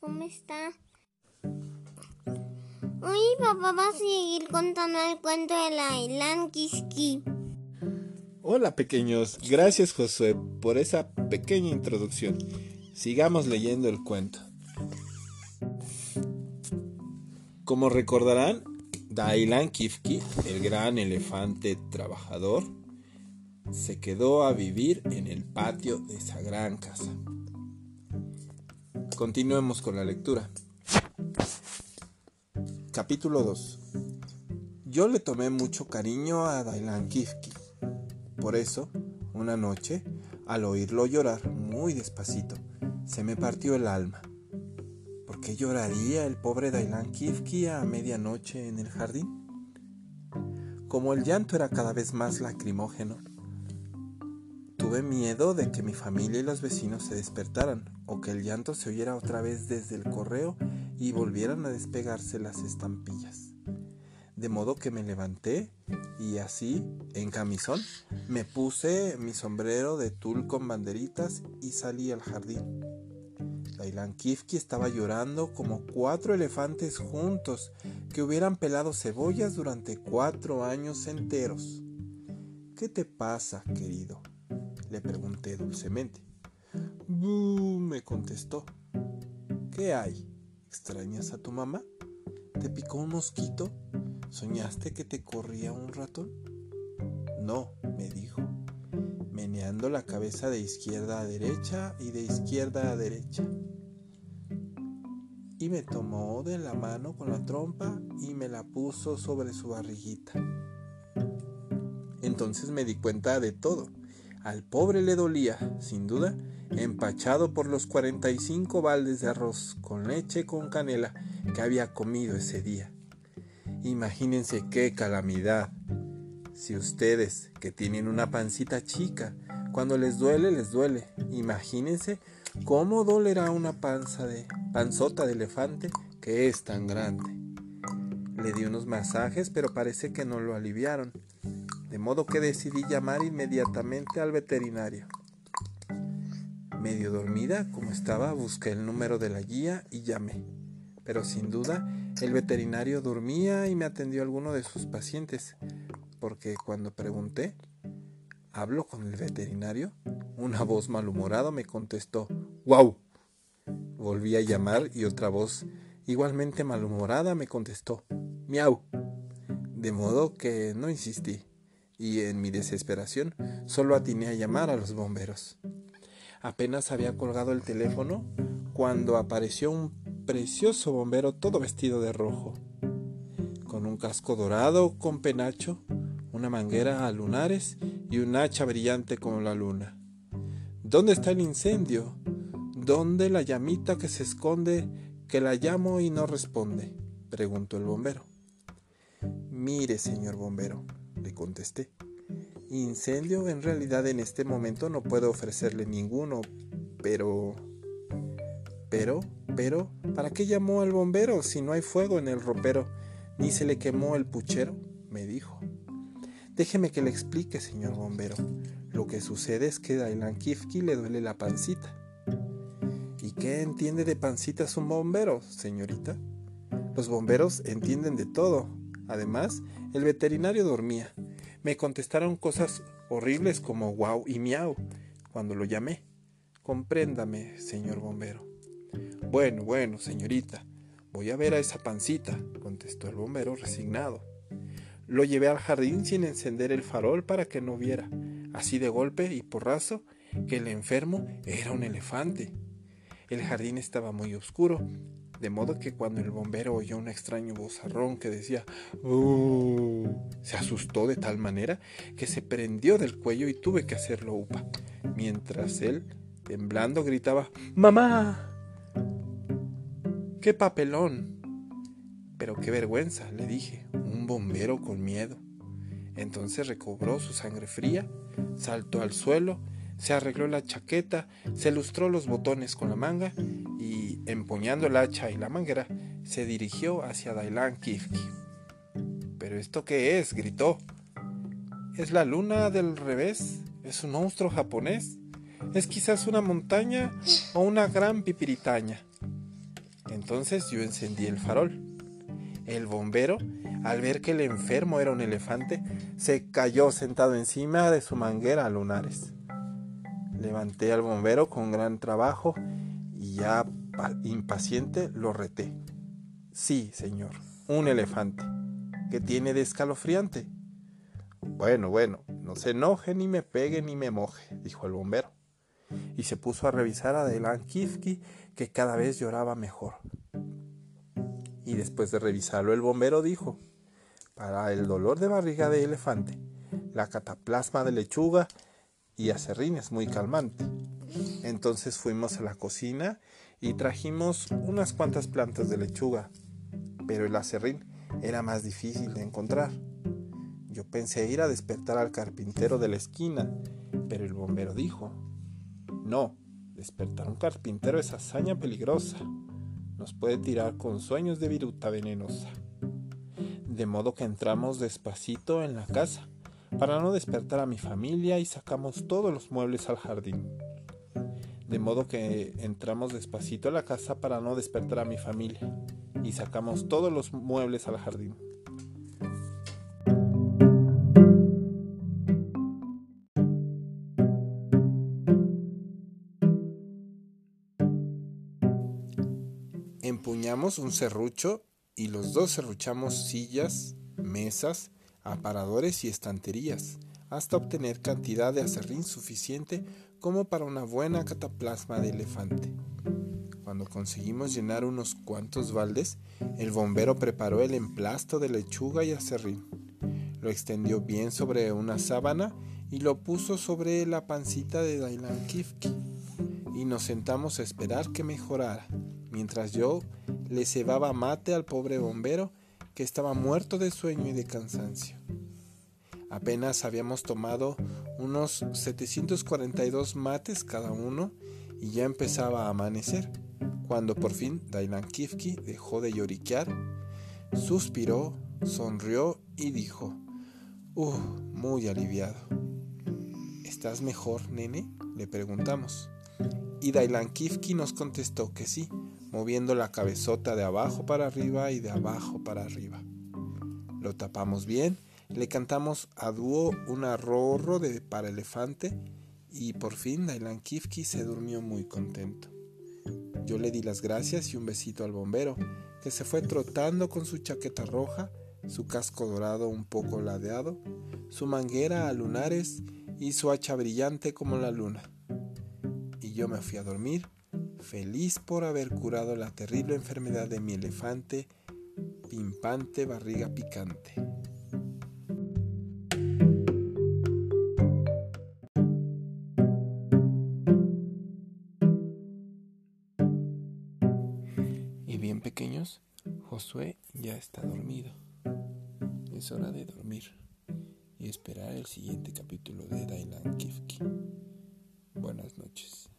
¿cómo están? Hoy papá va a seguir contando el cuento de la. Hola pequeños, gracias Josué por esa pequeña introducción. Sigamos leyendo el cuento. Como recordarán, Dailan Kifki, el gran elefante trabajador, se quedó a vivir en el patio de esa gran casa. Continuemos con la lectura. Capítulo 2. Yo le tomé mucho cariño a Dailan Kifki. Por eso, una noche, al oírlo llorar muy despacito, se me partió el alma. ¿Por qué lloraría el pobre Dailan Kifki a medianoche en el jardín? Como el llanto era cada vez más lacrimógeno, tuve miedo de que mi familia y los vecinos se despertaran o que el llanto se oyera otra vez desde el correo y volvieran a despegarse las estampillas. De modo que me levanté y así, en camisón, me puse mi sombrero de tul con banderitas y salí al jardín. Dailan Kifki estaba llorando como cuatro elefantes juntos que hubieran pelado cebollas durante cuatro años enteros. ¿Qué te pasa, querido? Le pregunté dulcemente. Me contestó. ¿Qué hay? ¿Extrañas a tu mamá? ¿Te picó un mosquito? ¿Soñaste que te corría un ratón? No, me dijo, meneando la cabeza de izquierda a derecha y de izquierda a derecha. Y me tomó de la mano con la trompa y me la puso sobre su barriguita. Entonces me di cuenta de todo al pobre le dolía, sin duda, empachado por los 45 baldes de arroz con leche con canela que había comido ese día. Imagínense qué calamidad. Si ustedes, que tienen una pancita chica, cuando les duele, les duele. Imagínense cómo dolerá una panza de panzota de elefante que es tan grande. Le di unos masajes, pero parece que no lo aliviaron de modo que decidí llamar inmediatamente al veterinario. Medio dormida como estaba, busqué el número de la guía y llamé. Pero sin duda, el veterinario dormía y me atendió alguno de sus pacientes, porque cuando pregunté, ¿hablo con el veterinario? Una voz malhumorada me contestó, ¡Wow! Volví a llamar y otra voz igualmente malhumorada me contestó, ¡Miau! De modo que no insistí y en mi desesperación solo atiné a llamar a los bomberos. Apenas había colgado el teléfono cuando apareció un precioso bombero todo vestido de rojo, con un casco dorado con penacho, una manguera a lunares y un hacha brillante como la luna. ¿Dónde está el incendio? ¿Dónde la llamita que se esconde que la llamo y no responde? preguntó el bombero. Mire, señor bombero, le contesté. Incendio en realidad en este momento no puedo ofrecerle ninguno, pero... Pero, pero, ¿para qué llamó al bombero si no hay fuego en el ropero, ni se le quemó el puchero? me dijo. Déjeme que le explique, señor bombero. Lo que sucede es que a Dailan Kifki le duele la pancita. ¿Y qué entiende de pancitas un bombero, señorita? Los bomberos entienden de todo. Además, el veterinario dormía. Me contestaron cosas horribles como guau y miau cuando lo llamé. Compréndame, señor bombero. Bueno, bueno, señorita, voy a ver a esa pancita, contestó el bombero resignado. Lo llevé al jardín sin encender el farol para que no viera, así de golpe y porrazo, que el enfermo era un elefante. El jardín estaba muy oscuro de modo que cuando el bombero oyó un extraño vozarrón que decía se asustó de tal manera que se prendió del cuello y tuve que hacerlo upa, mientras él, temblando, gritaba ¡Mamá! ¡Qué papelón! Pero qué vergüenza, le dije, un bombero con miedo. Entonces recobró su sangre fría, saltó al suelo, se arregló la chaqueta, se lustró los botones con la manga y, empuñando el hacha y la manguera, se dirigió hacia Dailan Kifki. ¿Pero esto qué es? gritó. ¿Es la luna del revés? ¿Es un monstruo japonés? ¿Es quizás una montaña o una gran pipiritaña? Entonces yo encendí el farol. El bombero, al ver que el enfermo era un elefante, se cayó sentado encima de su manguera a lunares. Levanté al bombero con gran trabajo y ya impaciente lo reté. Sí, señor, un elefante. que tiene de escalofriante? Bueno, bueno, no se enoje, ni me pegue, ni me moje, dijo el bombero. Y se puso a revisar a Delan Kifki, que cada vez lloraba mejor. Y después de revisarlo, el bombero dijo, para el dolor de barriga de elefante, la cataplasma de lechuga y acerrín es muy calmante. Entonces fuimos a la cocina y trajimos unas cuantas plantas de lechuga, pero el acerrín era más difícil de encontrar. Yo pensé ir a despertar al carpintero de la esquina, pero el bombero dijo, no, despertar a un carpintero es hazaña peligrosa. Nos puede tirar con sueños de viruta venenosa. De modo que entramos despacito en la casa, para no despertar a mi familia y sacamos todos los muebles al jardín. De modo que entramos despacito a la casa para no despertar a mi familia. Y sacamos todos los muebles al jardín. Empuñamos un serrucho y los dos serruchamos sillas, mesas, aparadores y estanterías, hasta obtener cantidad de acerrín suficiente como para una buena cataplasma de elefante. Cuando conseguimos llenar unos cuantos baldes, el bombero preparó el emplasto de lechuga y acerrín. Lo extendió bien sobre una sábana y lo puso sobre la pancita de Dailan Kifki. Y nos sentamos a esperar que mejorara, mientras yo le cebaba mate al pobre bombero que estaba muerto de sueño y de cansancio. Apenas habíamos tomado unos 742 mates cada uno y ya empezaba a amanecer, cuando por fin Dailan Kifki dejó de lloriquear, suspiró, sonrió y dijo, ¡Uh! Muy aliviado. ¿Estás mejor, nene? le preguntamos. Y Dailan Kifki nos contestó que sí, moviendo la cabezota de abajo para arriba y de abajo para arriba. Lo tapamos bien le cantamos a dúo un arrorro de para elefante y por fin Dailan Kifki se durmió muy contento. Yo le di las gracias y un besito al bombero, que se fue trotando con su chaqueta roja, su casco dorado un poco ladeado, su manguera a lunares y su hacha brillante como la luna. Y yo me fui a dormir, feliz por haber curado la terrible enfermedad de mi elefante, pimpante barriga picante. Pequeños, Josué ya está dormido. Es hora de dormir y esperar el siguiente capítulo de Dailan Kifki. Buenas noches.